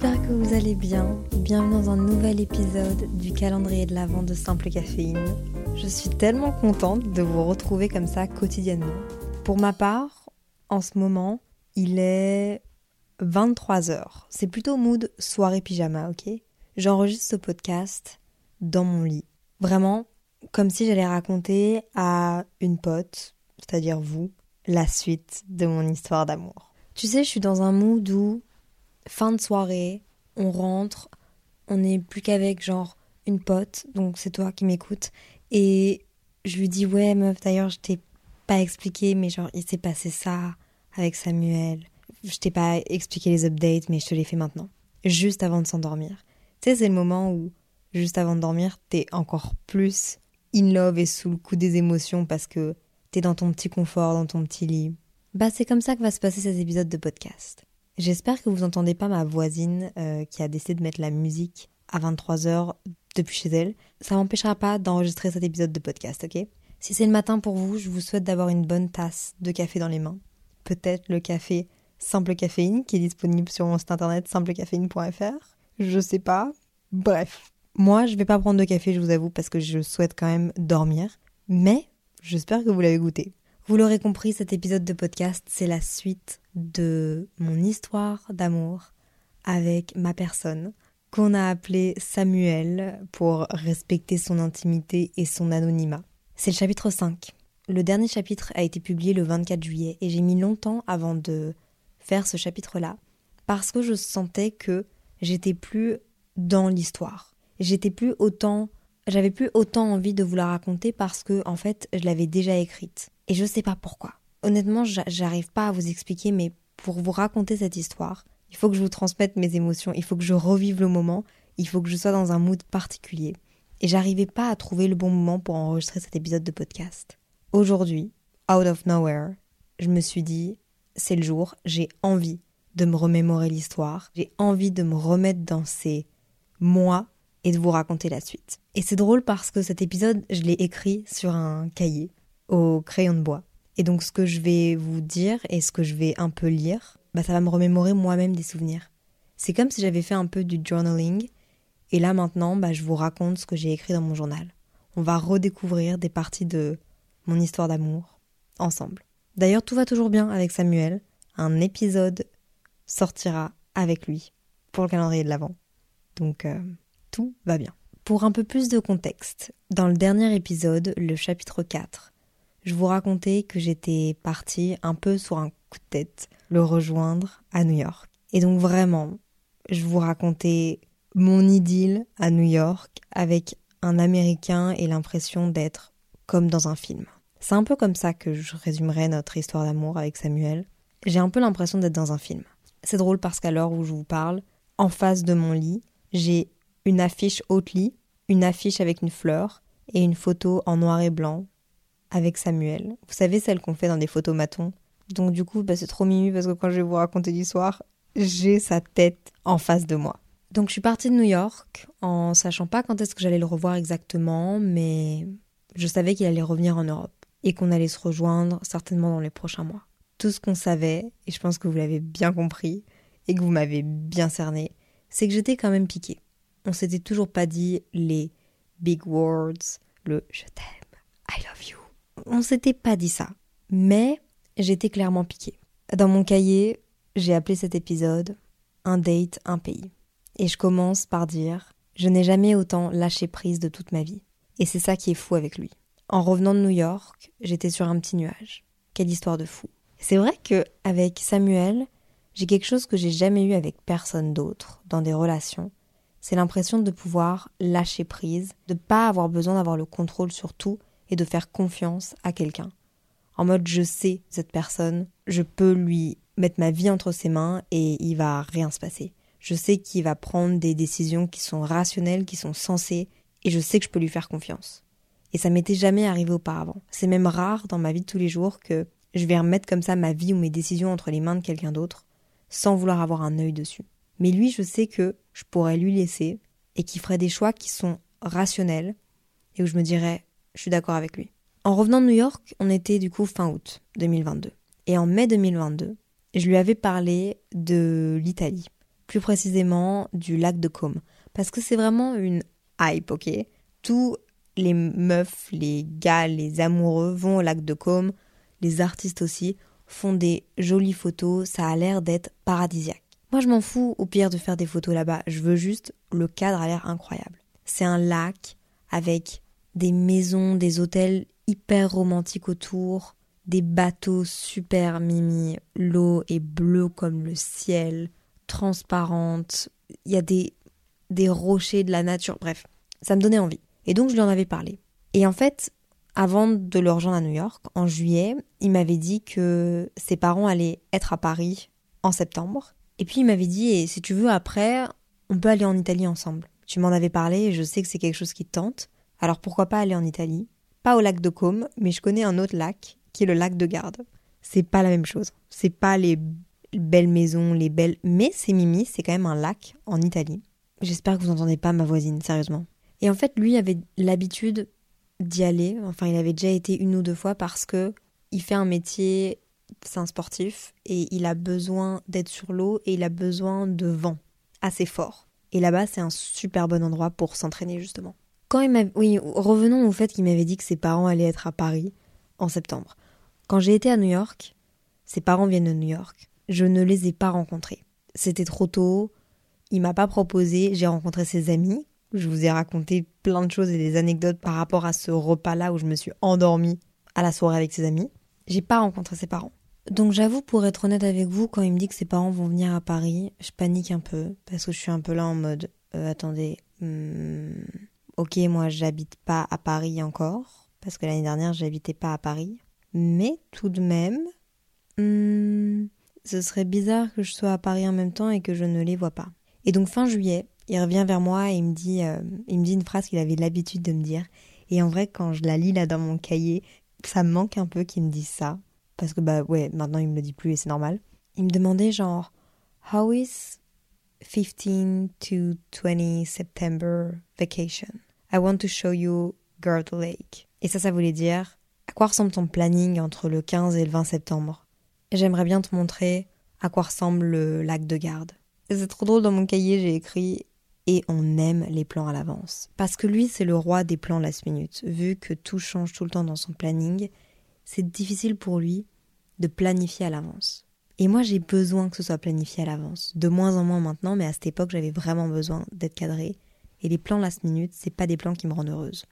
j'espère que vous allez bien. Bienvenue dans un nouvel épisode du calendrier de l'Avent de Simple Caféine. Je suis tellement contente de vous retrouver comme ça quotidiennement. Pour ma part, en ce moment, il est 23h. C'est plutôt mood soirée pyjama, ok? J'enregistre ce podcast dans mon lit. Vraiment, comme si j'allais raconter à une pote, c'est-à-dire vous, la suite de mon histoire d'amour. Tu sais, je suis dans un mood où, fin de soirée, on rentre, on n'est plus qu'avec genre une pote, donc c'est toi qui m'écoutes, et je lui dis ouais meuf, d'ailleurs je t'ai pas expliqué, mais genre il s'est passé ça avec Samuel. Je t'ai pas expliqué les updates, mais je te les fais maintenant, juste avant de s'endormir. Tu sais, c'est le moment où, juste avant de dormir, t'es encore plus in love et sous le coup des émotions parce que t'es dans ton petit confort, dans ton petit lit. Bah, c'est comme ça que va se passer ces épisodes de podcast. J'espère que vous entendez pas ma voisine euh, qui a décidé de mettre la musique à 23h depuis chez elle. Ça m'empêchera pas d'enregistrer cet épisode de podcast, ok? Si c'est le matin pour vous, je vous souhaite d'avoir une bonne tasse de café dans les mains. Peut-être le café Simple Caféine qui est disponible sur mon site internet simplecaféine.fr. Je sais pas. Bref. Moi, je vais pas prendre de café, je vous avoue, parce que je souhaite quand même dormir. Mais j'espère que vous l'avez goûté. Vous l'aurez compris, cet épisode de podcast, c'est la suite de mon histoire d'amour avec ma personne, qu'on a appelée Samuel pour respecter son intimité et son anonymat. C'est le chapitre 5. Le dernier chapitre a été publié le 24 juillet et j'ai mis longtemps avant de faire ce chapitre-là parce que je sentais que j'étais plus dans l'histoire. J'étais plus autant j'avais plus autant envie de vous la raconter parce que en fait, je l'avais déjà écrite. Et je sais pas pourquoi. Honnêtement, j'arrive pas à vous expliquer mais pour vous raconter cette histoire, il faut que je vous transmette mes émotions, il faut que je revive le moment, il faut que je sois dans un mood particulier. Et j'arrivais pas à trouver le bon moment pour enregistrer cet épisode de podcast. Aujourd'hui, out of nowhere, je me suis dit, c'est le jour, j'ai envie de me remémorer l'histoire, j'ai envie de me remettre dans ces mois et de vous raconter la suite. Et c'est drôle parce que cet épisode, je l'ai écrit sur un cahier au crayon de bois. Et donc ce que je vais vous dire et ce que je vais un peu lire, bah ça va me remémorer moi-même des souvenirs. C'est comme si j'avais fait un peu du journaling et là maintenant, bah, je vous raconte ce que j'ai écrit dans mon journal. On va redécouvrir des parties de mon histoire d'amour ensemble. D'ailleurs, tout va toujours bien avec Samuel. Un épisode sortira avec lui pour le calendrier de l'Avent. Donc, euh, va bien. Pour un peu plus de contexte, dans le dernier épisode, le chapitre 4, je vous racontais que j'étais partie un peu sur un coup de tête le rejoindre à New York. Et donc vraiment, je vous racontais mon idylle à New York avec un Américain et l'impression d'être comme dans un film. C'est un peu comme ça que je résumerai notre histoire d'amour avec Samuel. J'ai un peu l'impression d'être dans un film. C'est drôle parce qu'à l'heure où je vous parle, en face de mon lit, j'ai une affiche lit, une affiche avec une fleur et une photo en noir et blanc avec Samuel. Vous savez celle qu'on fait dans des photos matons. Donc du coup, bah, c'est trop mimi parce que quand je vais vous raconter l'histoire, j'ai sa tête en face de moi. Donc je suis partie de New York en sachant pas quand est-ce que j'allais le revoir exactement, mais je savais qu'il allait revenir en Europe et qu'on allait se rejoindre certainement dans les prochains mois. Tout ce qu'on savait, et je pense que vous l'avez bien compris et que vous m'avez bien cerné, c'est que j'étais quand même piquée. On s'était toujours pas dit les big words, le je t'aime, I love you. On s'était pas dit ça, mais j'étais clairement piquée. Dans mon cahier, j'ai appelé cet épisode Un date, un pays. Et je commence par dire Je n'ai jamais autant lâché prise de toute ma vie. Et c'est ça qui est fou avec lui. En revenant de New York, j'étais sur un petit nuage. Quelle histoire de fou. C'est vrai que avec Samuel, j'ai quelque chose que j'ai jamais eu avec personne d'autre dans des relations. C'est l'impression de pouvoir lâcher prise, de pas avoir besoin d'avoir le contrôle sur tout et de faire confiance à quelqu'un. En mode je sais cette personne, je peux lui mettre ma vie entre ses mains et il va rien se passer. Je sais qu'il va prendre des décisions qui sont rationnelles, qui sont sensées, et je sais que je peux lui faire confiance. Et ça m'était jamais arrivé auparavant. C'est même rare dans ma vie de tous les jours que je vais remettre comme ça ma vie ou mes décisions entre les mains de quelqu'un d'autre, sans vouloir avoir un œil dessus. Mais lui, je sais que je pourrais lui laisser et qu'il ferait des choix qui sont rationnels et où je me dirais, je suis d'accord avec lui. En revenant de New York, on était du coup fin août 2022. Et en mai 2022, je lui avais parlé de l'Italie, plus précisément du lac de Côme, parce que c'est vraiment une hype, ok? Tous les meufs, les gars, les amoureux vont au lac de Côme, les artistes aussi, font des jolies photos, ça a l'air d'être paradisiaque. Moi je m'en fous au pire de faire des photos là-bas, je veux juste, le cadre a l'air incroyable. C'est un lac avec des maisons, des hôtels hyper romantiques autour, des bateaux super mimi, l'eau est bleue comme le ciel, transparente, il y a des, des rochers de la nature, bref, ça me donnait envie. Et donc je lui en avais parlé. Et en fait, avant de le rejoindre à New York, en juillet, il m'avait dit que ses parents allaient être à Paris en septembre. Et puis il m'avait dit, si tu veux, après, on peut aller en Italie ensemble. Tu m'en avais parlé et je sais que c'est quelque chose qui te tente. Alors pourquoi pas aller en Italie? Pas au lac de Côme, mais je connais un autre lac qui est le lac de Garde. C'est pas la même chose. C'est pas les belles maisons, les belles. Mais c'est Mimi, c'est quand même un lac en Italie. J'espère que vous n'entendez pas ma voisine, sérieusement. Et en fait, lui avait l'habitude d'y aller. Enfin, il avait déjà été une ou deux fois parce que il fait un métier, c'est un sportif et il a besoin d'être sur l'eau et il a besoin de vent assez fort. Et là-bas, c'est un super bon endroit pour s'entraîner justement. Quand il oui, revenons au fait qu'il m'avait dit que ses parents allaient être à Paris en septembre. Quand j'ai été à New York, ses parents viennent de New York. Je ne les ai pas rencontrés. C'était trop tôt. Il m'a pas proposé. J'ai rencontré ses amis. Je vous ai raconté plein de choses et des anecdotes par rapport à ce repas-là où je me suis endormie à la soirée avec ses amis. J'ai pas rencontré ses parents. Donc j'avoue, pour être honnête avec vous, quand il me dit que ses parents vont venir à Paris, je panique un peu parce que je suis un peu là en mode euh, attendez, hmm, ok, moi j'habite pas à Paris encore parce que l'année dernière j'habitais pas à Paris, mais tout de même, hmm, ce serait bizarre que je sois à Paris en même temps et que je ne les vois pas. Et donc fin juillet, il revient vers moi et il me dit, euh, il me dit une phrase qu'il avait l'habitude de me dire. Et en vrai, quand je la lis là dans mon cahier, ça me manque un peu qu'il me dise ça. Parce que bah ouais, maintenant il me le dit plus et c'est normal. Il me demandait genre, How is 15 to 20 September vacation? I want to show you Girdle Lake. Et ça, ça voulait dire, à quoi ressemble ton planning entre le 15 et le 20 septembre? J'aimerais bien te montrer à quoi ressemble le lac de Garde. C'est trop drôle, dans mon cahier, j'ai écrit et on aime les plans à l'avance. Parce que lui, c'est le roi des plans last minute. Vu que tout change tout le temps dans son planning, c'est difficile pour lui de planifier à l'avance. Et moi, j'ai besoin que ce soit planifié à l'avance. De moins en moins maintenant, mais à cette époque, j'avais vraiment besoin d'être cadré. Et les plans last minute, c'est pas des plans qui me rendent heureuse.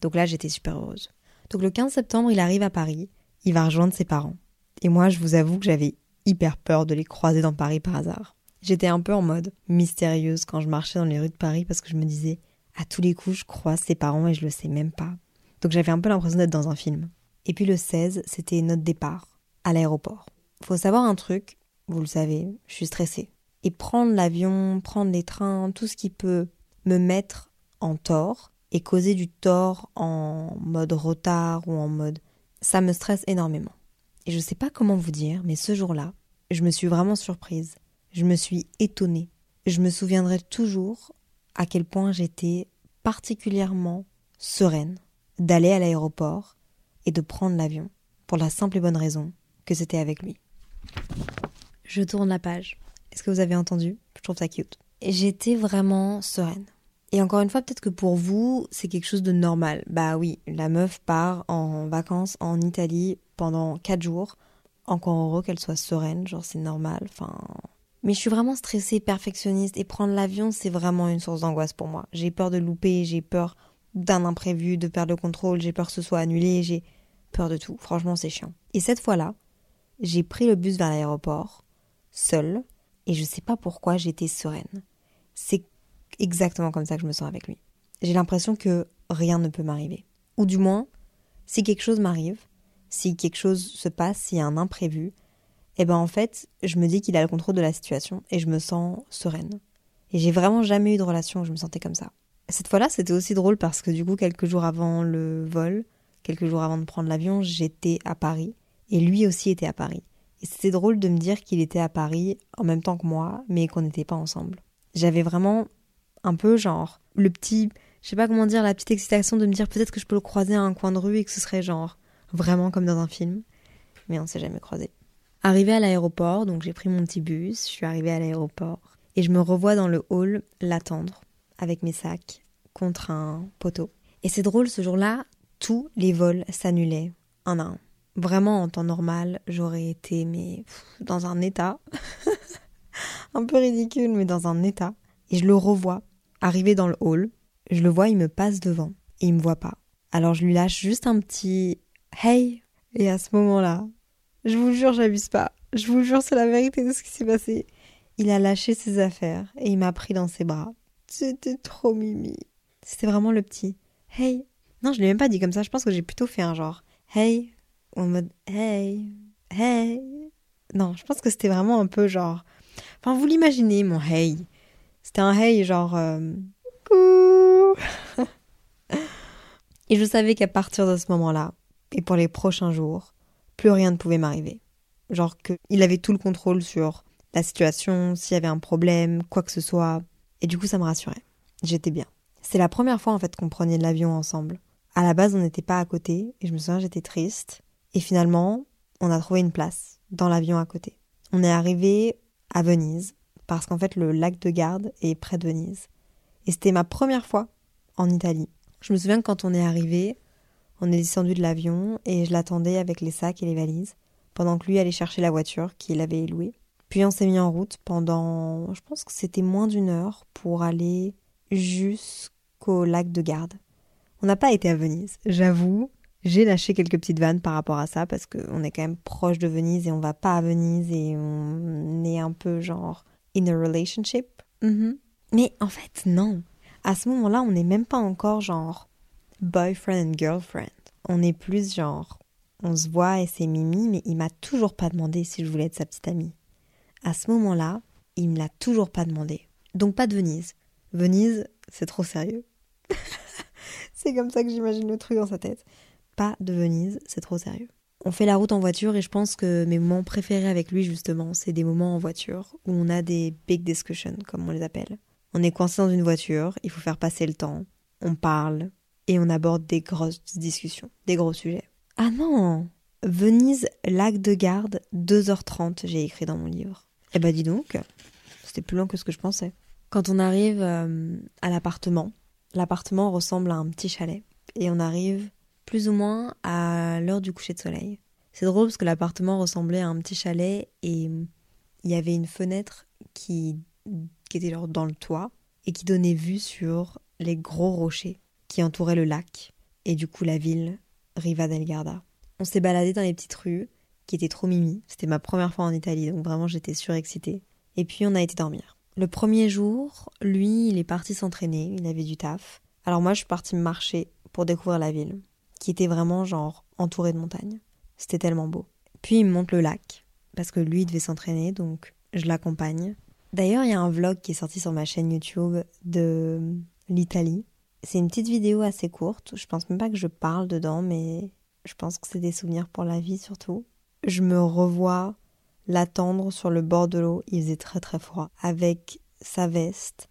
Donc là, j'étais super heureuse. Donc le 15 septembre, il arrive à Paris. Il va rejoindre ses parents. Et moi, je vous avoue que j'avais hyper peur de les croiser dans Paris par hasard. J'étais un peu en mode mystérieuse quand je marchais dans les rues de Paris parce que je me disais, à tous les coups, je croise ses parents et je le sais même pas. Donc j'avais un peu l'impression d'être dans un film. Et puis le 16, c'était notre départ, à l'aéroport. Faut savoir un truc, vous le savez, je suis stressée. Et prendre l'avion, prendre les trains, tout ce qui peut me mettre en tort et causer du tort en mode retard ou en mode... Ça me stresse énormément. Et je sais pas comment vous dire, mais ce jour-là, je me suis vraiment surprise je me suis étonnée. Je me souviendrai toujours à quel point j'étais particulièrement sereine d'aller à l'aéroport et de prendre l'avion, pour la simple et bonne raison que c'était avec lui. Je tourne la page. Est-ce que vous avez entendu? Je trouve ça cute. J'étais vraiment sereine. Et encore une fois, peut-être que pour vous, c'est quelque chose de normal. Bah oui, la meuf part en vacances en Italie pendant 4 jours. Encore heureux qu'elle soit sereine, genre c'est normal. Enfin, mais je suis vraiment stressée, perfectionniste, et prendre l'avion, c'est vraiment une source d'angoisse pour moi. J'ai peur de louper, j'ai peur d'un imprévu, de perdre le contrôle, j'ai peur que ce soit annulé, j'ai peur de tout. Franchement, c'est chiant. Et cette fois-là, j'ai pris le bus vers l'aéroport, seule, et je sais pas pourquoi j'étais sereine. C'est exactement comme ça que je me sens avec lui. J'ai l'impression que rien ne peut m'arriver. Ou du moins, si quelque chose m'arrive, si quelque chose se passe, s'il y a un imprévu, eh ben en fait, je me dis qu'il a le contrôle de la situation et je me sens sereine. Et j'ai vraiment jamais eu de relation où je me sentais comme ça. Cette fois-là, c'était aussi drôle parce que du coup, quelques jours avant le vol, quelques jours avant de prendre l'avion, j'étais à Paris et lui aussi était à Paris. Et c'était drôle de me dire qu'il était à Paris en même temps que moi, mais qu'on n'était pas ensemble. J'avais vraiment un peu genre le petit, je sais pas comment dire, la petite excitation de me dire peut-être que je peux le croiser à un coin de rue et que ce serait genre vraiment comme dans un film. Mais on s'est jamais croisé. Arrivé à l'aéroport, donc j'ai pris mon petit bus, je suis arrivée à l'aéroport et je me revois dans le hall l'attendre avec mes sacs contre un poteau. Et c'est drôle, ce jour-là, tous les vols s'annulaient un à un. Vraiment, en temps normal, j'aurais été mais dans un état un peu ridicule, mais dans un état. Et je le revois arriver dans le hall. Je le vois, il me passe devant et il me voit pas. Alors je lui lâche juste un petit hey. Et à ce moment-là, je vous jure, j'abuse pas. Je vous jure, c'est la vérité de ce qui s'est passé. Il a lâché ses affaires et il m'a pris dans ses bras. C'était trop mimi. C'était vraiment le petit hey. Non, je l'ai même pas dit comme ça. Je pense que j'ai plutôt fait un genre hey en mode hey, hey. Non, je pense que c'était vraiment un peu genre. Enfin, vous l'imaginez, mon hey. C'était un hey genre. Euh, et je savais qu'à partir de ce moment-là, et pour les prochains jours, plus rien ne pouvait m'arriver. Genre qu'il avait tout le contrôle sur la situation, s'il y avait un problème, quoi que ce soit. Et du coup, ça me rassurait. J'étais bien. C'est la première fois en fait qu'on prenait l'avion ensemble. À la base, on n'était pas à côté, et je me souviens, j'étais triste. Et finalement, on a trouvé une place dans l'avion à côté. On est arrivé à Venise, parce qu'en fait, le lac de Garde est près de Venise. Et c'était ma première fois en Italie. Je me souviens que quand on est arrivé, on est descendu de l'avion et je l'attendais avec les sacs et les valises, pendant que lui allait chercher la voiture qu'il avait louée. Puis on s'est mis en route pendant, je pense que c'était moins d'une heure, pour aller jusqu'au lac de Garde. On n'a pas été à Venise, j'avoue. J'ai lâché quelques petites vannes par rapport à ça parce qu'on est quand même proche de Venise et on va pas à Venise et on est un peu genre in a relationship. Mm-hmm. Mais en fait, non. À ce moment-là, on n'est même pas encore genre boyfriend and girlfriend. On est plus genre on se voit et c'est Mimi, mais il m'a toujours pas demandé si je voulais être sa petite amie. À ce moment-là, il me l'a toujours pas demandé. Donc pas de Venise. Venise, c'est trop sérieux. c'est comme ça que j'imagine le truc dans sa tête pas de Venise, c'est trop sérieux. On fait la route en voiture et je pense que mes moments préférés avec lui justement, c'est des moments en voiture où on a des big discussions, comme on les appelle. On est coincé dans une voiture, il faut faire passer le temps, on parle et on aborde des grosses discussions, des gros sujets. Ah non Venise, lac de garde, 2h30, j'ai écrit dans mon livre. Eh bah dis donc, c'était plus long que ce que je pensais. Quand on arrive euh, à l'appartement, l'appartement ressemble à un petit chalet. Et on arrive plus ou moins à l'heure du coucher de soleil. C'est drôle parce que l'appartement ressemblait à un petit chalet et il y avait une fenêtre qui, était dans le toit et qui donnait vue sur les gros rochers qui entouraient le lac et du coup la ville Riva del Garda. On s'est baladé dans les petites rues qui étaient trop mimi. C'était ma première fois en Italie donc vraiment j'étais surexcitée. Et puis on a été dormir. Le premier jour, lui, il est parti s'entraîner, il avait du taf. Alors moi je suis partie marcher pour découvrir la ville qui était vraiment genre entouré de montagnes. C'était tellement beau. Puis il me montre le lac, parce que lui il devait s'entraîner, donc je l'accompagne. D'ailleurs, il y a un vlog qui est sorti sur ma chaîne YouTube de l'Italie. C'est une petite vidéo assez courte. Je pense même pas que je parle dedans, mais je pense que c'est des souvenirs pour la vie surtout. Je me revois l'attendre sur le bord de l'eau. Il faisait très très froid. Avec sa veste,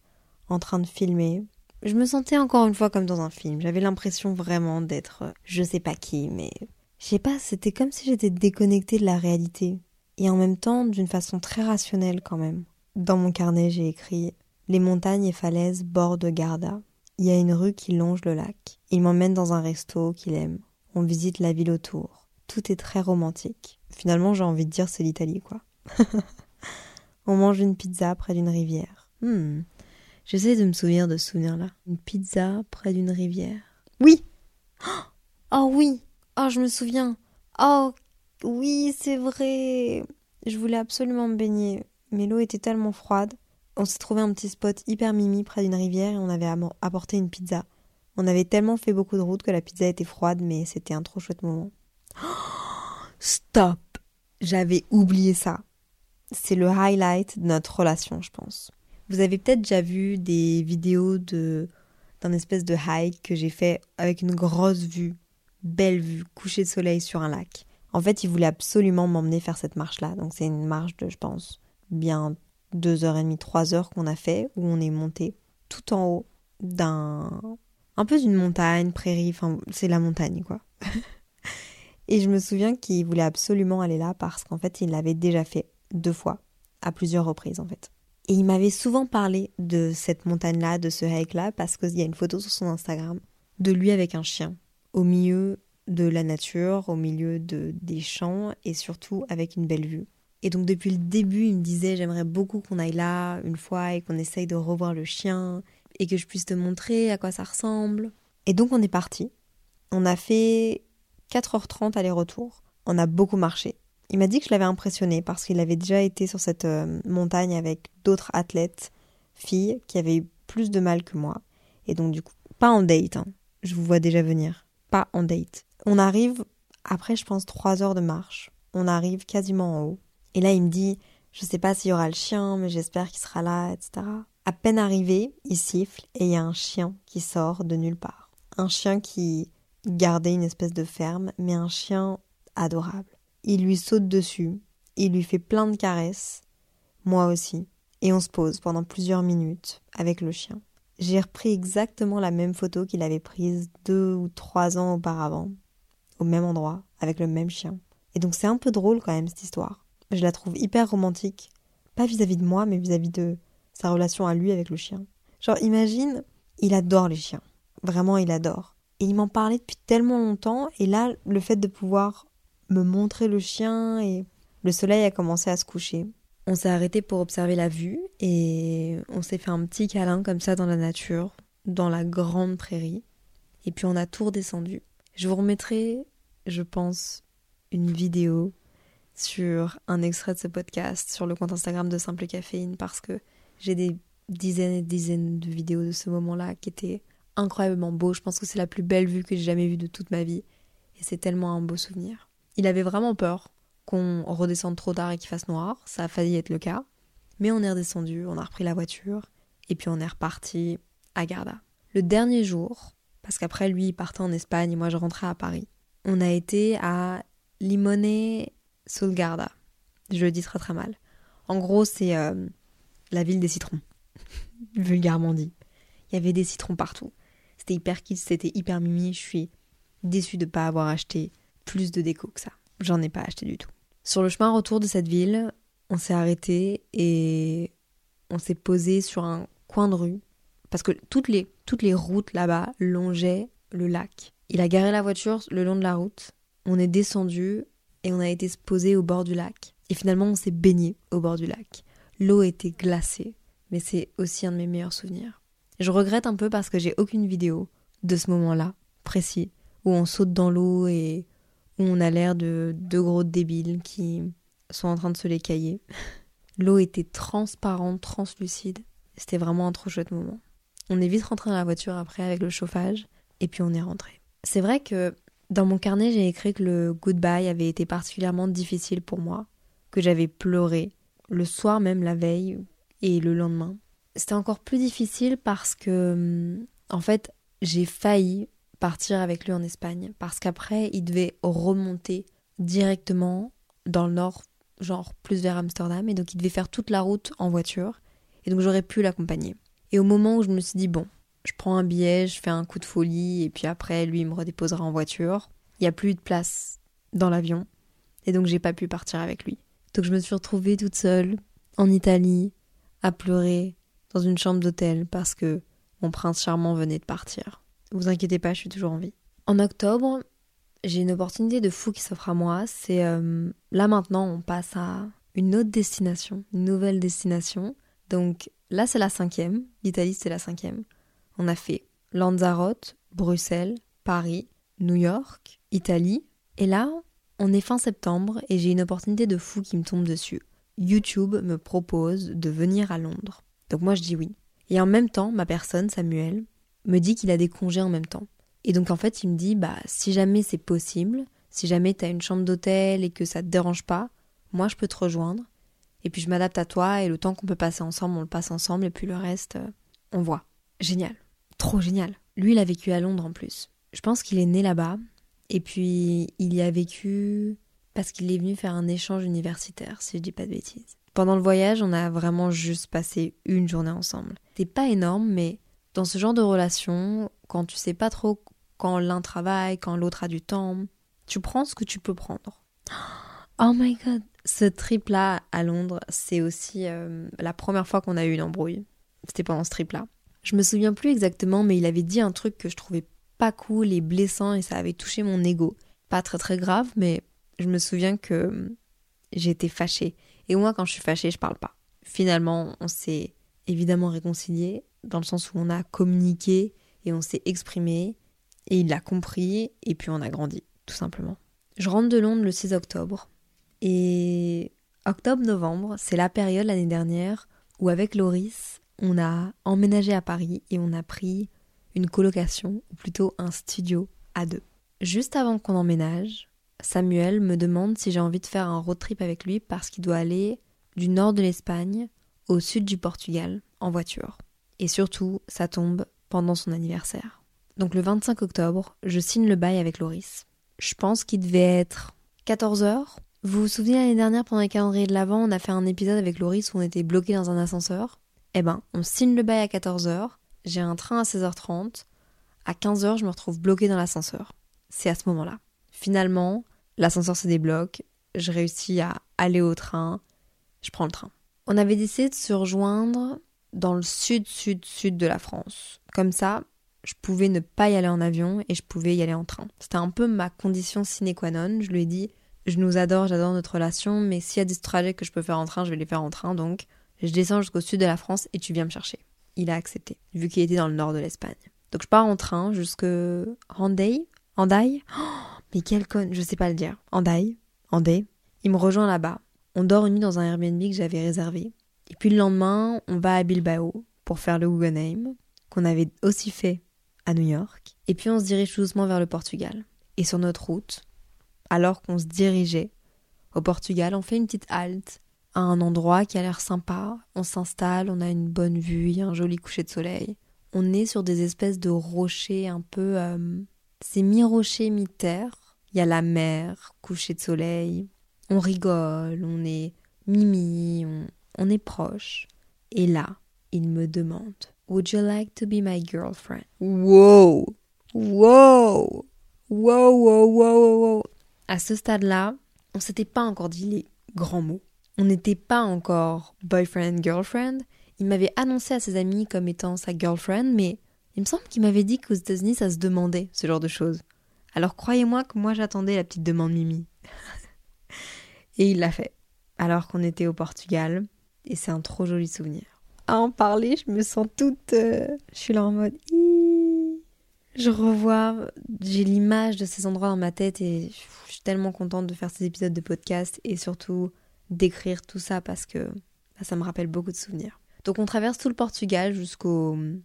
en train de filmer. Je me sentais encore une fois comme dans un film. J'avais l'impression vraiment d'être je sais pas qui, mais je sais pas, c'était comme si j'étais déconnectée de la réalité. Et en même temps, d'une façon très rationnelle quand même. Dans mon carnet, j'ai écrit Les montagnes et falaises bord de Garda. Il y a une rue qui longe le lac. Il m'emmène dans un resto qu'il aime. On visite la ville autour. Tout est très romantique. Finalement, j'ai envie de dire c'est l'Italie, quoi. On mange une pizza près d'une rivière. Hmm, J'essaie de me souvenir de ce souvenir-là. Une pizza près d'une rivière. Oui Oh oui Oh, je me souviens Oh oui, c'est vrai Je voulais absolument me baigner, mais l'eau était tellement froide On s'est trouvé un petit spot hyper mimi près d'une rivière et on avait apporté une pizza. On avait tellement fait beaucoup de route que la pizza était froide, mais c'était un trop chouette moment. stop J'avais oublié ça. C'est le highlight de notre relation, je pense. Vous avez peut-être déjà vu des vidéos de d'un espèce de hike que j'ai fait avec une grosse vue, belle vue, coucher de soleil sur un lac. En fait, il voulait absolument m'emmener faire cette marche-là. Donc c'est une marche de, je pense, bien deux heures et demie, trois heures qu'on a fait, où on est monté tout en haut d'un un peu d'une montagne, prairie, enfin c'est la montagne quoi. et je me souviens qu'il voulait absolument aller là parce qu'en fait il l'avait déjà fait deux fois, à plusieurs reprises en fait. Et il m'avait souvent parlé de cette montagne-là, de ce hike-là, parce qu'il y a une photo sur son Instagram de lui avec un chien, au milieu de la nature, au milieu de, des champs et surtout avec une belle vue. Et donc depuis le début, il me disait j'aimerais beaucoup qu'on aille là une fois et qu'on essaye de revoir le chien et que je puisse te montrer à quoi ça ressemble. Et donc on est parti. On a fait 4h30 aller-retour. On a beaucoup marché. Il m'a dit que je l'avais impressionné parce qu'il avait déjà été sur cette euh, montagne avec d'autres athlètes, filles, qui avaient eu plus de mal que moi. Et donc du coup, pas en date, hein. je vous vois déjà venir. Pas en date. On arrive, après je pense 3 heures de marche, on arrive quasiment en haut. Et là il me dit, je sais pas s'il y aura le chien, mais j'espère qu'il sera là, etc. À peine arrivé, il siffle et il y a un chien qui sort de nulle part. Un chien qui gardait une espèce de ferme, mais un chien adorable. Il lui saute dessus, il lui fait plein de caresses, moi aussi, et on se pose pendant plusieurs minutes avec le chien. J'ai repris exactement la même photo qu'il avait prise deux ou trois ans auparavant, au même endroit, avec le même chien. Et donc c'est un peu drôle quand même cette histoire. Je la trouve hyper romantique, pas vis-à-vis de moi, mais vis à -vis de sa relation à lui avec le chien. Genre, imagine, il adore les chiens. Vraiment, il adore. Et il m'en parlait depuis tellement longtemps, et là, le fait de pouvoir me montrer le chien, et le soleil a commencé à se coucher. On s'est arrêté pour observer la vue, et on s'est fait un petit câlin comme ça dans la nature, dans la grande prairie. Et puis on a tout redescendu. Je vous remettrai, je pense, une vidéo sur un extrait de ce podcast sur le compte Instagram de Simple Caféine parce que j'ai des dizaines et dizaines de vidéos de ce moment-là qui étaient incroyablement beaux. Je pense que c'est la plus belle vue que j'ai jamais vue de toute ma vie. Et c'est tellement un beau souvenir. Il avait vraiment peur qu'on redescende trop tard et qu'il fasse noir. Ça a failli être le cas. Mais on est redescendu, on a repris la voiture. Et puis on est reparti à Garda. Le dernier jour, parce qu'après lui il partait en Espagne et moi je rentrais à Paris, on a été à Limone sul Garda. Je le dis très très mal. En gros, c'est euh, la ville des citrons, vulgairement dit. Il y avait des citrons partout. C'était hyper kitsch, c'était hyper mimi. Je suis déçue de ne pas avoir acheté plus de déco que ça. J'en ai pas acheté du tout. Sur le chemin retour de cette ville, on s'est arrêté et on s'est posé sur un coin de rue parce que toutes les, toutes les routes là-bas longeaient le lac. Il a garé la voiture le long de la route. On est descendu et on a été se poser au bord du lac. Et finalement, on s'est baigné au bord du lac. L'eau était glacée, mais c'est aussi un de mes meilleurs souvenirs. Je regrette un peu parce que j'ai aucune vidéo de ce moment-là, précis, où on saute dans l'eau et où on a l'air de deux gros débiles qui sont en train de se les cailler. L'eau était transparente, translucide. C'était vraiment un trop chouette moment. On est vite rentré dans la voiture après avec le chauffage et puis on est rentré. C'est vrai que dans mon carnet, j'ai écrit que le goodbye avait été particulièrement difficile pour moi, que j'avais pleuré, le soir même, la veille et le lendemain. C'était encore plus difficile parce que, hum, en fait, j'ai failli partir avec lui en Espagne parce qu'après, il devait remonter directement dans le nord, genre plus vers Amsterdam, et donc il devait faire toute la route en voiture, et donc j'aurais pu l'accompagner. Et au moment où je me suis dit, bon, je prends un billet, je fais un coup de folie, et puis après, lui, il me redéposera en voiture, il n'y a plus de place dans l'avion, et donc j'ai pas pu partir avec lui. Donc je me suis retrouvée toute seule en Italie à pleurer dans une chambre d'hôtel parce que mon prince charmant venait de partir. Vous inquiétez pas, je suis toujours en vie. En octobre, j'ai une opportunité de fou qui s'offre à moi. C'est euh, là maintenant, on passe à une autre destination, une nouvelle destination. Donc là, c'est la cinquième. L'Italie, c'est la cinquième. On a fait Lanzarote, Bruxelles, Paris, New York, Italie. Et là, on est fin septembre et j'ai une opportunité de fou qui me tombe dessus. YouTube me propose de venir à Londres. Donc moi je dis oui. Et en même temps, ma personne, Samuel, me dit qu'il a des congés en même temps. Et donc en fait, il me dit, bah si jamais c'est possible, si jamais t'as une chambre d'hôtel et que ça te dérange pas, moi je peux te rejoindre. Et puis je m'adapte à toi et le temps qu'on peut passer ensemble, on le passe ensemble et puis le reste, euh, on voit. Génial. Trop génial. Lui, il a vécu à Londres en plus. Je pense qu'il est né là-bas et puis il y a vécu parce qu'il est venu faire un échange universitaire, si je dis pas de bêtises. Pendant le voyage, on a vraiment juste passé une journée ensemble. C'est pas énorme, mais dans ce genre de relation, quand tu sais pas trop quand l'un travaille, quand l'autre a du temps, tu prends ce que tu peux prendre. Oh my god, ce trip-là à Londres, c'est aussi euh, la première fois qu'on a eu une embrouille. C'était pendant ce trip-là. Je me souviens plus exactement, mais il avait dit un truc que je trouvais pas cool et blessant et ça avait touché mon ego. Pas très très grave, mais je me souviens que j'étais fâchée. Et moi, quand je suis fâchée, je parle pas. Finalement, on s'est évidemment réconcilié, dans le sens où on a communiqué et on s'est exprimé, et il l'a compris, et puis on a grandi, tout simplement. Je rentre de Londres le 6 octobre, et octobre-novembre, c'est la période l'année dernière où avec Loris, on a emménagé à Paris et on a pris une colocation, ou plutôt un studio à deux. Juste avant qu'on emménage, Samuel me demande si j'ai envie de faire un road trip avec lui parce qu'il doit aller du nord de l'Espagne au sud du Portugal en voiture. Et surtout, ça tombe pendant son anniversaire. Donc le 25 octobre, je signe le bail avec Loris. Je pense qu'il devait être 14h. Vous vous souvenez l'année dernière pendant les calendriers de l'Avent, on a fait un épisode avec Loris où on était bloqué dans un ascenseur Eh ben, on signe le bail à 14h, j'ai un train à 16h30, à 15h je me retrouve bloqué dans l'ascenseur. C'est à ce moment-là. Finalement, l'ascenseur se débloque, je réussis à aller au train, je prends le train. On avait décidé de se rejoindre dans le sud, sud, sud de la France. Comme ça, je pouvais ne pas y aller en avion et je pouvais y aller en train. C'était un peu ma condition sine qua non. Je lui ai dit, je nous adore, j'adore notre relation, mais s'il y a des trajets que je peux faire en train, je vais les faire en train. Donc, je descends jusqu'au sud de la France et tu viens me chercher. Il a accepté, vu qu'il était dans le nord de l'Espagne. Donc, je pars en train jusque Hendaye. Hendaye oh mais quel con, je sais pas le dire. Hendaye. Hendaye. Il me rejoint là-bas. On dort une nuit dans un Airbnb que j'avais réservé. Et puis le lendemain, on va à Bilbao pour faire le Guggenheim, qu'on avait aussi fait à New York. Et puis on se dirige doucement vers le Portugal. Et sur notre route, alors qu'on se dirigeait au Portugal, on fait une petite halte à un endroit qui a l'air sympa. On s'installe, on a une bonne vue, il y a un joli coucher de soleil. On est sur des espèces de rochers un peu... Euh, c'est mi-rocher, mi-terre. Il y a la mer, coucher de soleil. On rigole, on est mimi, on, est proche. Et là, il me demande Would you like to be my girlfriend? Wow! Wow! Wow, wow, wow, wow, À ce stade-là, on s'était pas encore dit les grands mots. On n'était pas encore boyfriend, girlfriend. Il m'avait annoncé à ses amis comme étant sa girlfriend, mais il me semble qu'il m'avait dit qu'aux États-Unis, ça se demandait, ce genre de choses. Alors croyez-moi que moi j'attendais la petite demande Mimi. Et il l'a fait. Alors qu'on était au Portugal, et c'est un trop joli souvenir. À en parler, je me sens toute. Euh, je suis là en mode. Je revois, j'ai l'image de ces endroits dans ma tête et je suis tellement contente de faire ces épisodes de podcast et surtout d'écrire tout ça parce que bah, ça me rappelle beaucoup de souvenirs. Donc on traverse tout le Portugal jusqu'au hum,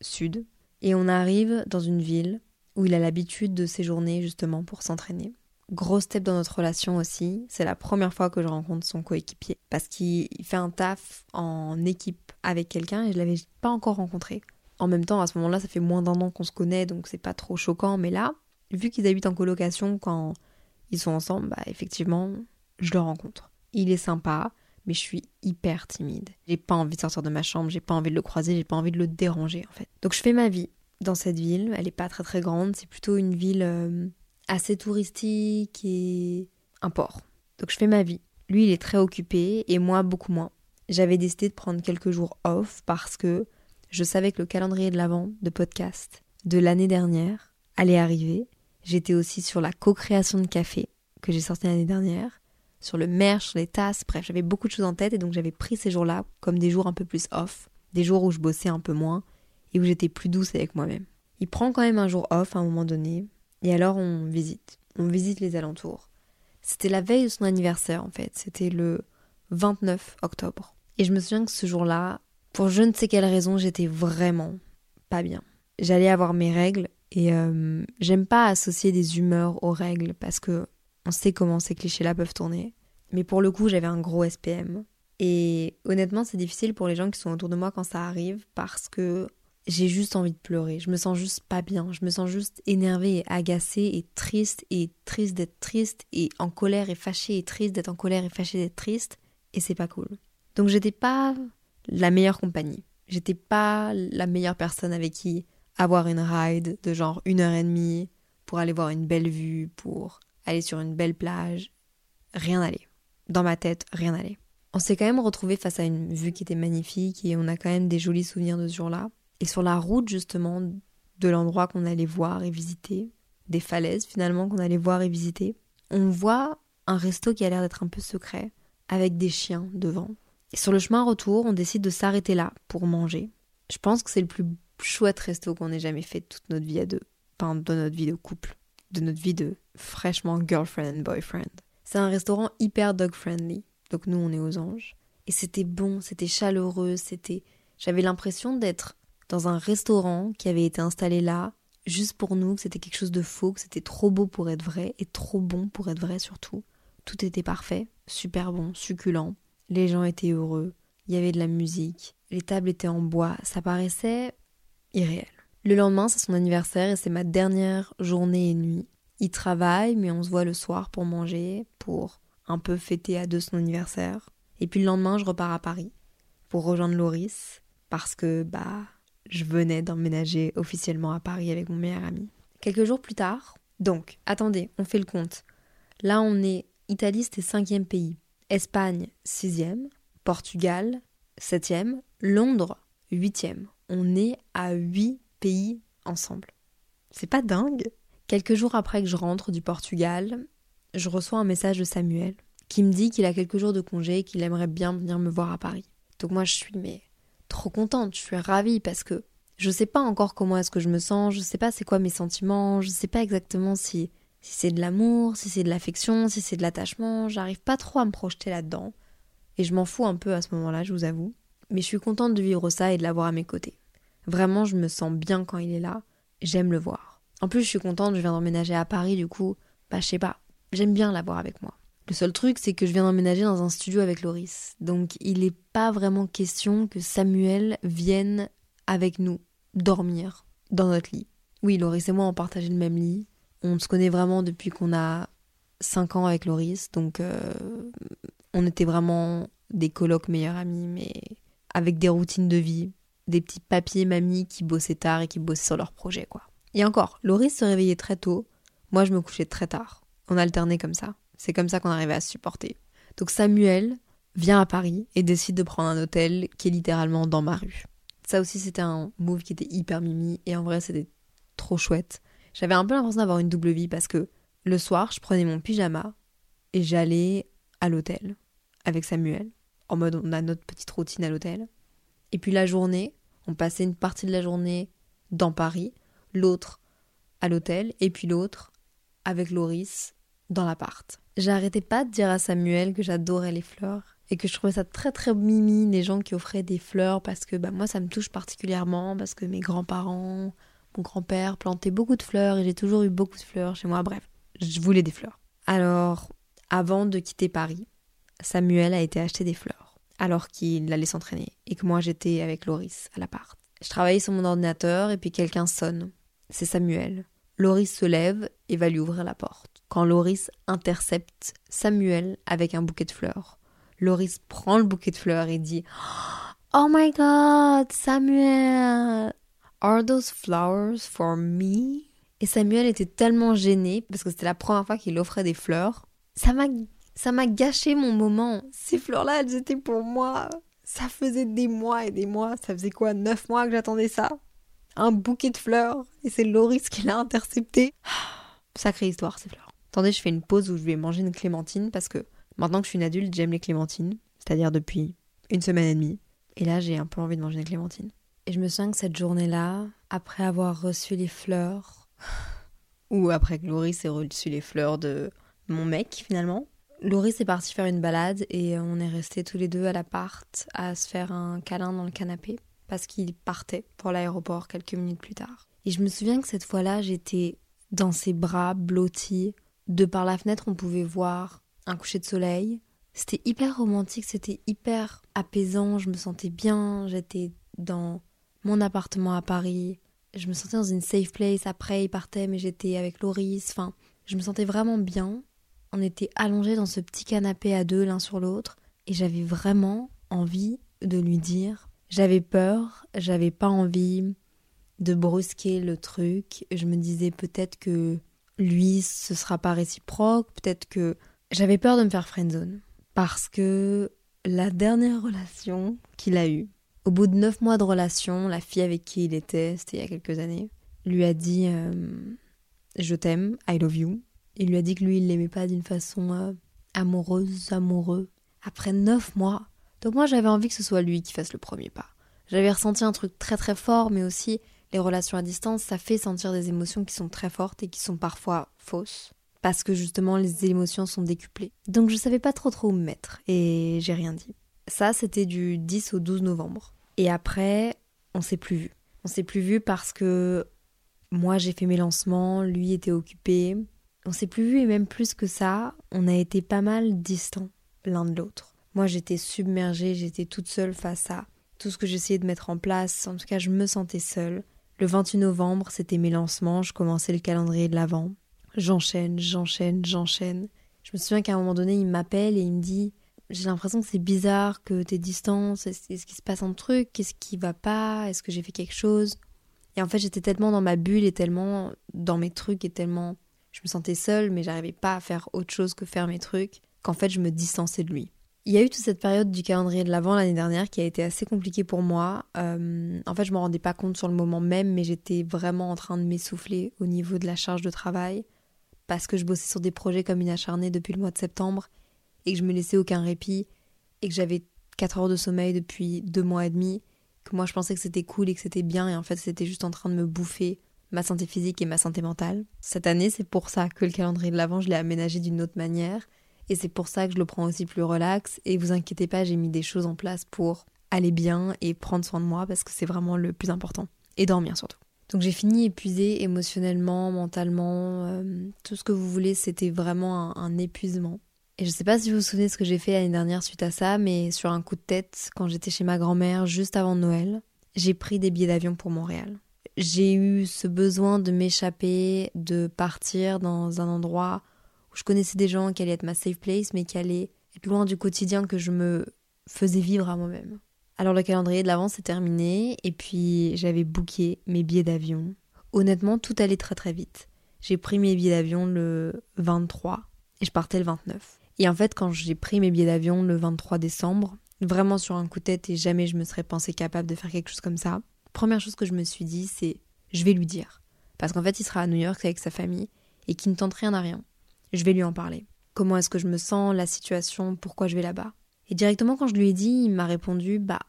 sud et on arrive dans une ville où il a l'habitude de séjourner justement pour s'entraîner. Gros step dans notre relation aussi, c'est la première fois que je rencontre son coéquipier parce qu'il fait un taf en équipe avec quelqu'un et je l'avais pas encore rencontré. En même temps, à ce moment-là, ça fait moins d'un an qu'on se connaît donc c'est pas trop choquant, mais là, vu qu'ils habitent en colocation quand ils sont ensemble, bah effectivement, je le rencontre. Il est sympa, mais je suis hyper timide. J'ai pas envie de sortir de ma chambre, j'ai pas envie de le croiser, j'ai pas envie de le déranger en fait. Donc je fais ma vie dans cette ville, elle est pas très très grande, c'est plutôt une ville euh, assez touristique et un port. Donc je fais ma vie. Lui, il est très occupé et moi beaucoup moins. J'avais décidé de prendre quelques jours off parce que je savais que le calendrier de l'avant de podcast de l'année dernière allait arriver. J'étais aussi sur la co-création de café que j'ai sorti l'année dernière, sur le merch, sur les tasses, bref, j'avais beaucoup de choses en tête et donc j'avais pris ces jours-là comme des jours un peu plus off, des jours où je bossais un peu moins et où j'étais plus douce avec moi-même. Il prend quand même un jour off à un moment donné et alors on visite. On visite les alentours. C'était la veille de son anniversaire en fait. C'était le 29 octobre. Et je me souviens que ce jour-là, Pour je ne sais quelle raison, j'étais vraiment pas bien. J'allais avoir mes règles et euh, j'aime pas associer des humeurs aux règles parce que on sait comment ces clichés-là peuvent tourner. Mais pour le coup, j'avais un gros SPM. Et honnêtement, c'est difficile pour les gens qui sont autour de moi quand ça arrive parce que j'ai juste envie de pleurer. Je me sens juste pas bien. Je me sens juste énervée et agacée et triste et triste d'être triste et en colère et fâchée et triste d'être en colère et fâchée d'être triste. Et c'est pas cool. Donc j'étais pas la meilleure compagnie. J'étais pas la meilleure personne avec qui avoir une ride de genre une heure et demie pour aller voir une belle vue, pour aller sur une belle plage. Rien n'allait. Dans ma tête, rien n'allait. On s'est quand même retrouvé face à une vue qui était magnifique et on a quand même des jolis souvenirs de ce jour-là. Et sur la route justement de l'endroit qu'on allait voir et visiter, des falaises finalement qu'on allait voir et visiter, on voit un resto qui a l'air d'être un peu secret, avec des chiens devant. Et sur le chemin retour, on décide de s'arrêter là pour manger. Je pense que c'est le plus chouette resto qu'on ait jamais fait de toute notre vie à deux. Enfin, de notre vie de couple. De notre vie de fraîchement girlfriend and boyfriend. C'est un restaurant hyper dog friendly. Donc nous, on est aux anges. Et c'était bon, c'était chaleureux, c'était. J'avais l'impression d'être dans un restaurant qui avait été installé là, juste pour nous, que c'était quelque chose de faux, que c'était trop beau pour être vrai, et trop bon pour être vrai surtout. Tout était parfait, super bon, succulent. Les gens étaient heureux, il y avait de la musique, les tables étaient en bois, ça paraissait irréel. Le lendemain, c'est son anniversaire et c'est ma dernière journée et nuit. Il travaille, mais on se voit le soir pour manger, pour un peu fêter à deux son anniversaire. Et puis le lendemain, je repars à Paris pour rejoindre Loris parce que bah je venais d'emménager officiellement à Paris avec mon meilleur ami. Quelques jours plus tard, donc, attendez, on fait le compte. Là, on est Italie, c'était cinquième pays. Espagne, sixième. Portugal, septième. Londres, huitième. On est à huit pays ensemble. C'est pas dingue? Quelques jours après que je rentre du Portugal, je reçois un message de Samuel qui me dit qu'il a quelques jours de congé et qu'il aimerait bien venir me voir à Paris. Donc moi je suis mais trop contente, je suis ravie parce que je sais pas encore comment est-ce que je me sens, je sais pas c'est quoi mes sentiments, je sais pas exactement si, si c'est de l'amour, si c'est de l'affection, si c'est de l'attachement, j'arrive pas trop à me projeter là-dedans. Et je m'en fous un peu à ce moment-là, je vous avoue. Mais je suis contente de vivre ça et de l'avoir à mes côtés. Vraiment, je me sens bien quand il est là, j'aime le voir. En plus, je suis contente, je viens d'emménager à Paris, du coup, bah je sais pas, j'aime bien l'avoir avec moi. Le seul truc, c'est que je viens d'emménager dans un studio avec Loris. Donc il n'est pas vraiment question que Samuel vienne avec nous dormir dans notre lit. Oui, Loris et moi, on partageait le même lit. On se connaît vraiment depuis qu'on a 5 ans avec Loris. Donc euh, on était vraiment des colocs meilleurs amis, mais avec des routines de vie. Des petits papiers mamies qui bossaient tard et qui bossaient sur leurs projets, quoi. Et encore, Loris se réveillait très tôt. Moi, je me couchais très tard. On alternait comme ça. C'est comme ça qu'on arrivait à se supporter. Donc Samuel vient à Paris et décide de prendre un hôtel qui est littéralement dans ma rue. Ça aussi, c'était un move qui était hyper mimi et en vrai, c'était trop chouette. J'avais un peu l'impression d'avoir une double vie parce que le soir, je prenais mon pyjama et j'allais à l'hôtel avec Samuel. En mode, on a notre petite routine à l'hôtel. Et puis la journée, on passait une partie de la journée dans Paris, l'autre à l'hôtel et puis l'autre avec Loris dans l'appart. J'arrêtais pas de dire à Samuel que j'adorais les fleurs et que je trouvais ça très très mimi les gens qui offraient des fleurs parce que bah, moi ça me touche particulièrement parce que mes grands-parents, mon grand-père plantaient beaucoup de fleurs et j'ai toujours eu beaucoup de fleurs chez moi. Bref, je voulais des fleurs. Alors, avant de quitter Paris, Samuel a été acheter des fleurs alors qu'il allait s'entraîner et que moi j'étais avec Loris à l'appart. Je travaillais sur mon ordinateur et puis quelqu'un sonne. C'est Samuel. Loris se lève et va lui ouvrir la porte quand Loris intercepte Samuel avec un bouquet de fleurs. Loris prend le bouquet de fleurs et dit Oh my god, Samuel, are those flowers for me? Et Samuel était tellement gêné parce que c'était la première fois qu'il offrait des fleurs. Ça m'a ça m'a gâché mon moment. Ces fleurs-là, elles étaient pour moi. Ça faisait des mois et des mois. Ça faisait quoi, neuf mois que j'attendais ça? Un bouquet de fleurs. Et c'est Loris qui l'a intercepté. Sacrée histoire, ces fleurs. Attendez, je fais une pause où je vais manger une clémentine parce que maintenant que je suis une adulte, j'aime les clémentines, c'est-à-dire depuis une semaine et demie. Et là, j'ai un peu envie de manger une clémentine. Et je me sens que cette journée-là, après avoir reçu les fleurs, ou après que Loris ait reçu les fleurs de mon mec finalement, Loris est parti faire une balade et on est restés tous les deux à l'appart à se faire un câlin dans le canapé parce qu'il partait pour l'aéroport quelques minutes plus tard. Et je me souviens que cette fois-là, j'étais dans ses bras blottis. De par la fenêtre, on pouvait voir un coucher de soleil. C'était hyper romantique, c'était hyper apaisant, je me sentais bien, j'étais dans mon appartement à Paris. Je me sentais dans une safe place. Après, il partait, mais j'étais avec Loris. Enfin, je me sentais vraiment bien. On était allongés dans ce petit canapé à deux l'un sur l'autre et j'avais vraiment envie de lui dire. J'avais peur, j'avais pas envie de brusquer le truc. Je me disais peut-être que lui, ce sera pas réciproque, peut-être que j'avais peur de me faire friendzone parce que la dernière relation qu'il a eue, au bout de neuf mois de relation, la fille avec qui il était, c'était il y a quelques années, lui a dit euh, Je t'aime, I love you. Il lui a dit que lui, il l'aimait pas d'une façon euh, amoureuse, amoureux. Après neuf mois. Donc moi, j'avais envie que ce soit lui qui fasse le premier pas. J'avais ressenti un truc très très fort, mais aussi les relations à distance, ça fait sentir des émotions qui sont très fortes et qui sont parfois fausses. Parce que justement, les émotions sont décuplées. Donc je savais pas trop trop où me mettre et j'ai rien dit. Ça, c'était du 10 au 12 novembre. Et après, on s'est plus vu. On s'est plus vu parce que moi j'ai fait mes lancements, lui était occupé. On s'est plus vu et même plus que ça, on a été pas mal distants l'un de l'autre. Moi j'étais submergée, j'étais toute seule face à tout ce que j'essayais de mettre en place. En tout cas, je me sentais seule. Le 28 novembre, c'était mes lancements, je commençais le calendrier de l'avant. J'enchaîne, j'enchaîne, j'enchaîne. Je me souviens qu'à un moment donné, il m'appelle et il me dit J'ai l'impression que c'est bizarre, que t'es distance, est-ce qu'il se passe un truc Qu'est-ce qui va pas Est-ce que j'ai fait quelque chose? Et en fait, j'étais tellement dans ma bulle et tellement dans mes trucs et tellement je me sentais seule, mais j'arrivais pas à faire autre chose que faire mes trucs, qu'en fait je me distançais de lui. Il y a eu toute cette période du calendrier de l'Avent l'année dernière qui a été assez compliquée pour moi. Euh, en fait, je me rendais pas compte sur le moment même, mais j'étais vraiment en train de m'essouffler au niveau de la charge de travail parce que je bossais sur des projets comme une acharnée depuis le mois de septembre et que je me laissais aucun répit et que j'avais 4 heures de sommeil depuis deux mois et demi, que moi je pensais que c'était cool et que c'était bien et en fait c'était juste en train de me bouffer ma santé physique et ma santé mentale. Cette année, c'est pour ça que le calendrier de l'Avent, je l'ai aménagé d'une autre manière. Et c'est pour ça que je le prends aussi plus relax. Et vous inquiétez pas, j'ai mis des choses en place pour aller bien et prendre soin de moi parce que c'est vraiment le plus important. Et dormir surtout. Donc j'ai fini épuisée émotionnellement, mentalement, euh, tout ce que vous voulez, c'était vraiment un, un, épuisement. Et je sais pas si vous vous souvenez ce que j'ai fait l'année dernière suite à ça, mais sur un coup de tête, quand j'étais chez ma grand-mère juste avant Noël, j'ai pris des billets d'avion pour Montréal j'ai eu ce besoin de m'échapper, de partir dans un endroit où je connaissais des gens qui allaient être ma safe place, mais qui allaient être loin du quotidien que je me faisais vivre à moi-même. Alors le calendrier de l'avance s'est terminé, et puis j'avais booké mes billets d'avion. Honnêtement, tout allait très très vite. J'ai pris mes billets d'avion le 23 et je partais le 29. Et en fait, quand j'ai pris mes billets d'avion le 23 décembre, vraiment sur un coup de tête et jamais je me serais pensé capable de faire quelque chose comme ça, première chose que je me suis dit, c'est je vais lui dire. Parce qu'en fait, il sera à New York avec sa famille et qu'il ne tente rien à rien. Je vais lui en parler. Comment est-ce que je me sens, la situation, pourquoi je vais là-bas? Et directement quand je lui ai dit, il m'a répondu Bah,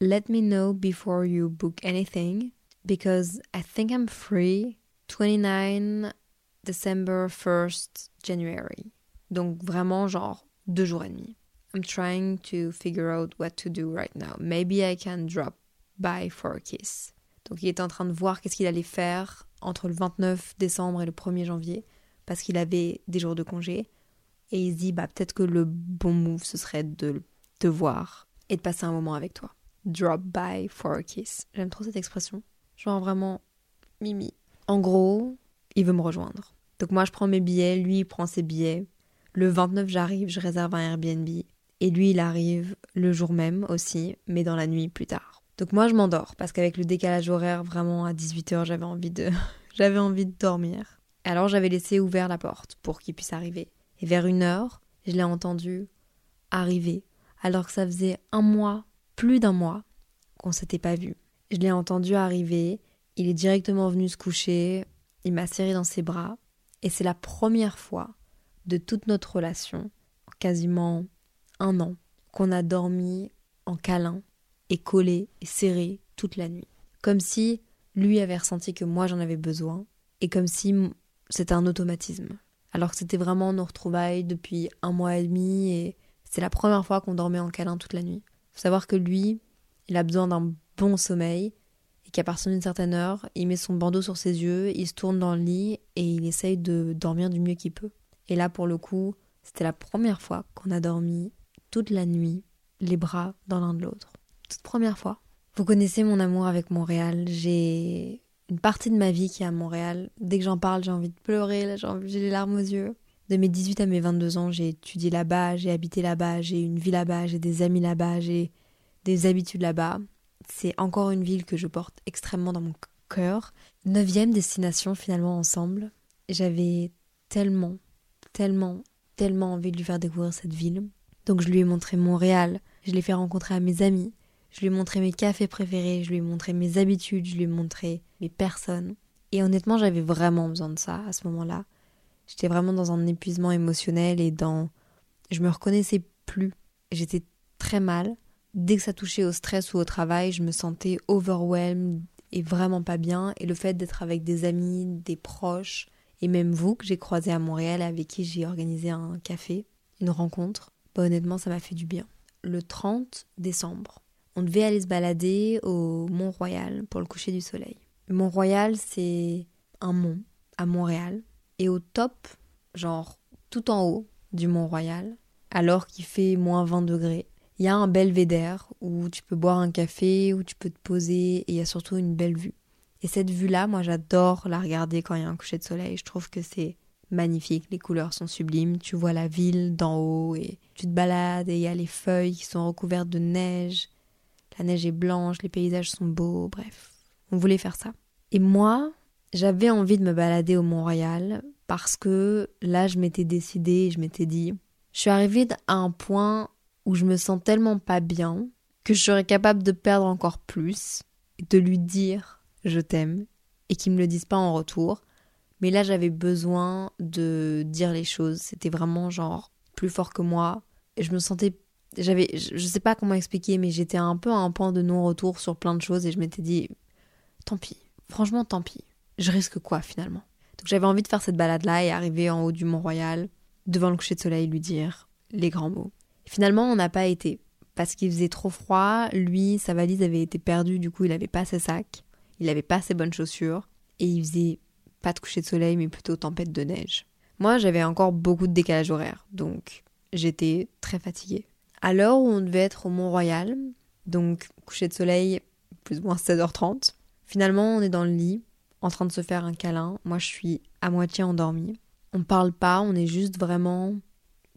let me know before you book anything, because I think I'm free 29 December 1st January. Donc vraiment, genre, deux jours et demi. I'm trying to figure out what to do right now. Maybe I can drop by for a kiss. Donc il était en train de voir qu'est-ce qu'il allait faire entre le 29 décembre et le 1er janvier parce qu'il avait des jours de congé et il se dit bah peut-être que le bon move ce serait de te voir et de passer un moment avec toi. Drop by for a kiss. J'aime trop cette expression. Genre vraiment mimi. En gros, il veut me rejoindre. Donc moi je prends mes billets, lui il prend ses billets. Le 29 j'arrive, je réserve un Airbnb et lui il arrive le jour même aussi, mais dans la nuit plus tard. Donc moi je m'endors parce qu'avec le décalage horaire vraiment à 18h j'avais envie de j'avais envie de dormir. Alors j'avais laissé ouvert la porte pour qu'il puisse arriver. Et vers une heure, je l'ai entendu arriver alors que ça faisait un mois, plus d'un mois qu'on s'était pas vu. Je l'ai entendu arriver, il est directement venu se coucher, il m'a serré dans ses bras et c'est la première fois de toute notre relation, quasiment un an, qu'on a dormi en câlin et collé et serré toute la nuit. Comme si lui avait ressenti que moi j'en avais besoin et comme si c'était un automatisme. alors que c'était vraiment nos retrouvailles depuis un mois et demi et c'est la première fois qu'on dormait en câlin toute la nuit. Faut savoir que lui, il a besoin d'un bon sommeil et qu'à partir d'une certaine heure, il met son bandeau sur ses yeux, il se tourne dans le lit et il essaye de dormir du mieux qu'il peut. Et là, pour le coup, c'était la première fois qu'on a dormi toute la nuit, les bras dans l'un de l'autre. Toute première fois. Vous connaissez mon amour avec Montréal. J'ai une partie de ma vie qui est à Montréal. Dès que j'en parle, j'ai envie de pleurer, j'ai les larmes aux yeux. De mes 18 à mes 22 ans, j'ai étudié là-bas, j'ai habité là-bas, j'ai une vie là-bas, j'ai des amis là-bas, j'ai des habitudes là-bas. C'est encore une ville que je porte extrêmement dans mon cœur. Neuvième destination finalement ensemble. J'avais tellement, tellement, tellement envie de lui faire découvrir cette ville. Donc je lui ai montré Montréal, je l'ai fait rencontrer à mes amis, je lui ai montré mes cafés préférés, je lui ai montré mes habitudes, je lui ai montré mes personnes. Et honnêtement, j'avais vraiment besoin de ça à ce moment-là. J'étais vraiment dans un épuisement émotionnel et dans. Je me reconnaissais plus. J'étais très mal. Dès que ça touchait au stress ou au travail, je me sentais overwhelmed et vraiment pas bien. Et le fait d'être avec des amis, des proches, et même vous que j'ai croisé à Montréal avec qui j'ai organisé un café, une rencontre, bah honnêtement, ça m'a fait du bien. Le 30 décembre, on devait aller se balader au Mont-Royal pour le coucher du soleil. Mont-Royal, c'est un mont à Montréal et au top, genre tout en haut du Mont-Royal, alors qu'il fait moins 20 degrés, il y a un belvédère où tu peux boire un café, où tu peux te poser, et il y a surtout une belle vue. Et cette vue-là, moi j'adore la regarder quand il y a un coucher de soleil. Je trouve que c'est magnifique, les couleurs sont sublimes, tu vois la ville d'en haut et tu te balades et il y a les feuilles qui sont recouvertes de neige. La neige est blanche, les paysages sont beaux, bref. On voulait faire ça. Et moi, j'avais envie de me balader au Mont-Royal parce que là, je m'étais décidée, je m'étais dit, je suis arrivée à un point où je me sens tellement pas bien que je serais capable de perdre encore plus, de lui dire je t'aime et qu'il me le dise pas en retour. Mais là, j'avais besoin de dire les choses. C'était vraiment genre plus fort que moi. Et je me sentais j'avais je sais pas comment expliquer mais j'étais un peu à un point de non-retour sur plein de choses et je m'étais dit tant pis. Franchement, tant pis je risque quoi finalement? Donc j'avais envie de faire cette balade-là et arriver en haut du Mont-Royal, devant le coucher de soleil, lui dire les grands mots. finalement, on n'a pas été. Parce qu'il faisait trop froid, lui, sa valise avait été perdue, du coup, il n'avait pas ses sacs, il n'avait pas ses bonnes chaussures, et il faisait pas de coucher de soleil, mais plutôt tempête de neige. Moi, j'avais encore beaucoup de décalage horaire, donc j'étais très fatiguée. À l'heure où on devait être au Mont-Royal, donc coucher de soleil plus ou moins 16h30, finalement on est dans le lit, en train de se faire un câlin. Moi, je suis à moitié endormie. On parle pas, on est juste vraiment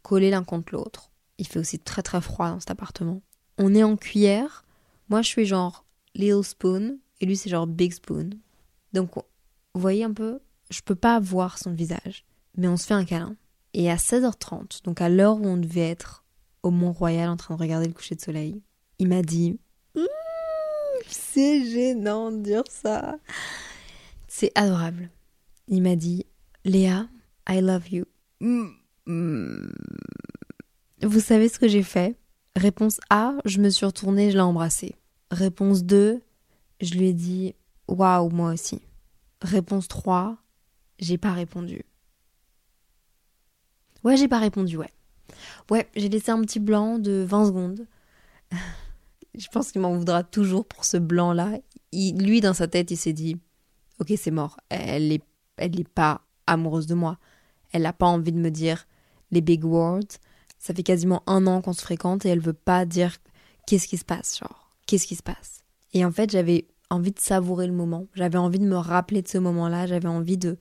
collés l'un contre l'autre. Il fait aussi très très froid dans cet appartement. On est en cuillère. Moi, je suis genre little spoon et lui, c'est genre big spoon. Donc, vous voyez un peu, je peux pas voir son visage, mais on se fait un câlin. Et à 16h30, donc à l'heure où on devait être au Mont-Royal en train de regarder le coucher de soleil, il m'a dit C'est gênant de dire ça. C'est adorable. Il m'a dit Léa, I love you. Vous savez ce que j'ai fait? Réponse A, je me suis retournée, je l'ai embrassé. Réponse 2, je lui ai dit Waouh, moi aussi. Réponse 3, j'ai pas répondu. Ouais, j'ai pas répondu, ouais. Ouais, j'ai laissé un petit blanc de 20 secondes. je pense qu'il m'en voudra toujours pour ce blanc-là. lui, dans sa tête, il s'est dit ok, c'est mort. Elle n'est pas amoureuse de moi. Elle n'a pas envie de me dire les big words. Ça fait quasiment un an qu'on se fréquente et elle veut pas dire qu'est-ce qui se passe, genre, qu'est-ce qui se passe. Et en fait, j'avais envie de savourer le moment. J'avais envie de me rappeler de ce moment-là. J'avais envie de,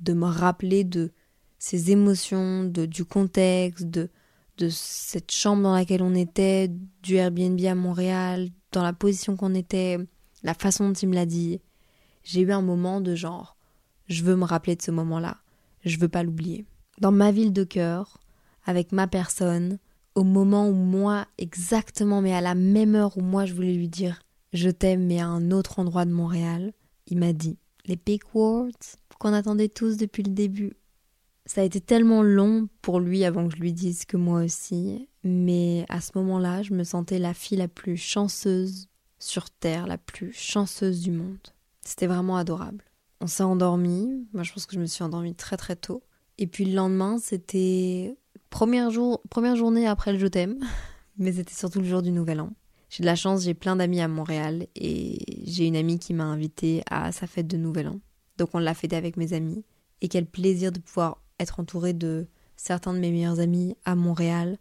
de me rappeler de ces émotions, de, du contexte, de, de cette chambre dans laquelle on était, du Airbnb à Montréal, dans la position qu'on était, la façon dont il me l'a dit j'ai eu un moment de genre, je veux me rappeler de ce moment-là, je veux pas l'oublier. Dans ma ville de cœur, avec ma personne, au moment où moi, exactement, mais à la même heure où moi je voulais lui dire je t'aime, mais à un autre endroit de Montréal, il m'a dit les big words qu'on attendait tous depuis le début. Ça a été tellement long pour lui avant que je lui dise que moi aussi, mais à ce moment-là, je me sentais la fille la plus chanceuse sur Terre, la plus chanceuse du monde. C'était vraiment adorable. On s'est endormi. Moi, je pense que je me suis endormie très très tôt. Et puis le lendemain, c'était première, jour, première journée après le je t'aime, mais c'était surtout le jour du Nouvel An. J'ai de la chance, j'ai plein d'amis à Montréal et j'ai une amie qui m'a invitée à sa fête de Nouvel An. Donc on l'a fêté avec mes amis. Et quel plaisir de pouvoir être entourée de certains de mes meilleurs amis à Montréal,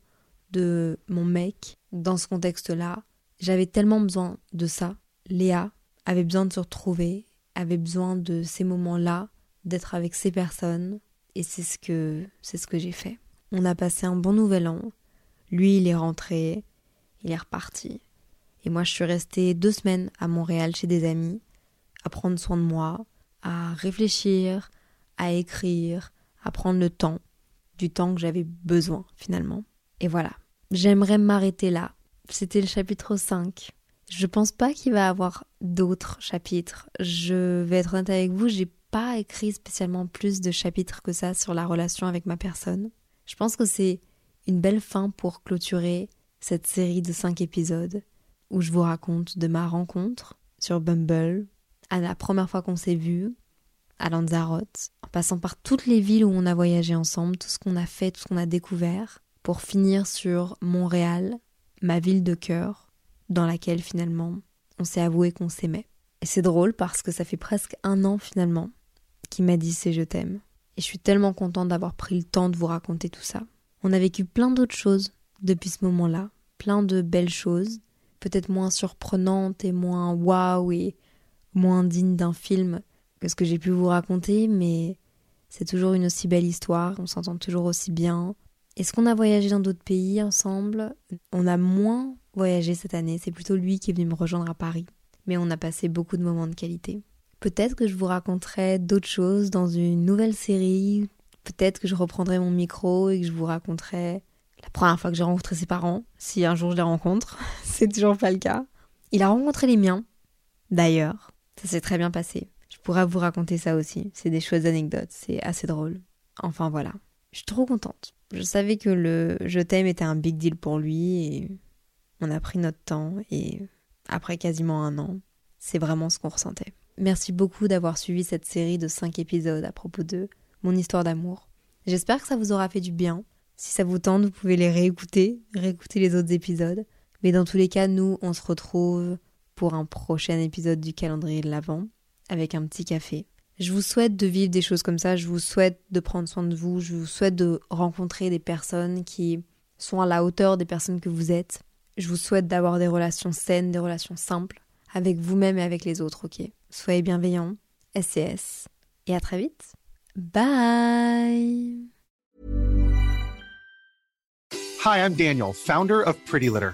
de mon mec dans ce contexte-là. J'avais tellement besoin de ça. Léa avait besoin de se retrouver, avait besoin de ces moments-là, d'être avec ces personnes. Et c'est ce que c'est ce que j'ai fait. On a passé un bon nouvel an. Lui, il est rentré, il est reparti. Et moi, je suis restée deux semaines à Montréal chez des amis, à prendre soin de moi, à réfléchir, à écrire, à prendre le temps, du temps que j'avais besoin finalement. Et voilà, j'aimerais m'arrêter là. C'était le chapitre 5. Je pense pas qu'il va y avoir d'autres chapitres. Je vais être honnête avec vous, j'ai pas écrit spécialement plus de chapitres que ça sur la relation avec ma personne. Je pense que c'est une belle fin pour clôturer cette série de 5 épisodes où je vous raconte de ma rencontre sur Bumble, à la première fois qu'on s'est vu, à Lanzarote, en passant par toutes les villes où on a voyagé ensemble, tout ce qu'on a fait, tout ce qu'on a découvert, pour finir sur Montréal, ma ville de cœur, dans laquelle finalement on s'est avoué qu'on s'aimait. Et c'est drôle parce que ça fait presque un an finalement qu'il m'a dit c'est je t'aime. Et je suis tellement contente d'avoir pris le temps de vous raconter tout ça. On a vécu plein d'autres choses depuis ce moment-là, plein de belles choses, peut-être moins surprenante et moins waouh et moins digne d'un film que ce que j'ai pu vous raconter, mais c'est toujours une aussi belle histoire, on s'entend toujours aussi bien. Est-ce qu'on a voyagé dans d'autres pays ensemble? On a moins voyagé cette année, c'est plutôt lui qui est venu me rejoindre à Paris, mais on a passé beaucoup de moments de qualité. Peut-être que je vous raconterai d'autres choses dans une nouvelle série, peut-être que je reprendrai mon micro et que je vous raconterai la première fois que j'ai rencontré ses parents, si un jour je les rencontre, c'est toujours pas le cas. Il a rencontré les miens, d'ailleurs. Ça s'est très bien passé. Je pourrais vous raconter ça aussi. C'est des choses anecdotes, c'est assez drôle. Enfin voilà. Je suis trop contente. Je savais que le je t'aime était un big deal pour lui et on a pris notre temps et après quasiment un an, c'est vraiment ce qu'on ressentait. Merci beaucoup d'avoir suivi cette série de 5 épisodes à propos de mon histoire d'amour. J'espère que ça vous aura fait du bien. Si ça vous tente, vous pouvez les réécouter, réécouter les autres épisodes. Mais dans tous les cas, nous, on se retrouve pour un prochain épisode du calendrier de l'Avent avec un petit café. Je vous souhaite de vivre des choses comme ça, je vous souhaite de prendre soin de vous, je vous souhaite de rencontrer des personnes qui sont à la hauteur des personnes que vous êtes. Je vous souhaite d'avoir des relations saines, des relations simples, avec vous-même et avec les autres, ok? Soyez bienveillants, SCS, et à très vite. Bye Hi, I'm Daniel, founder of Pretty Litter.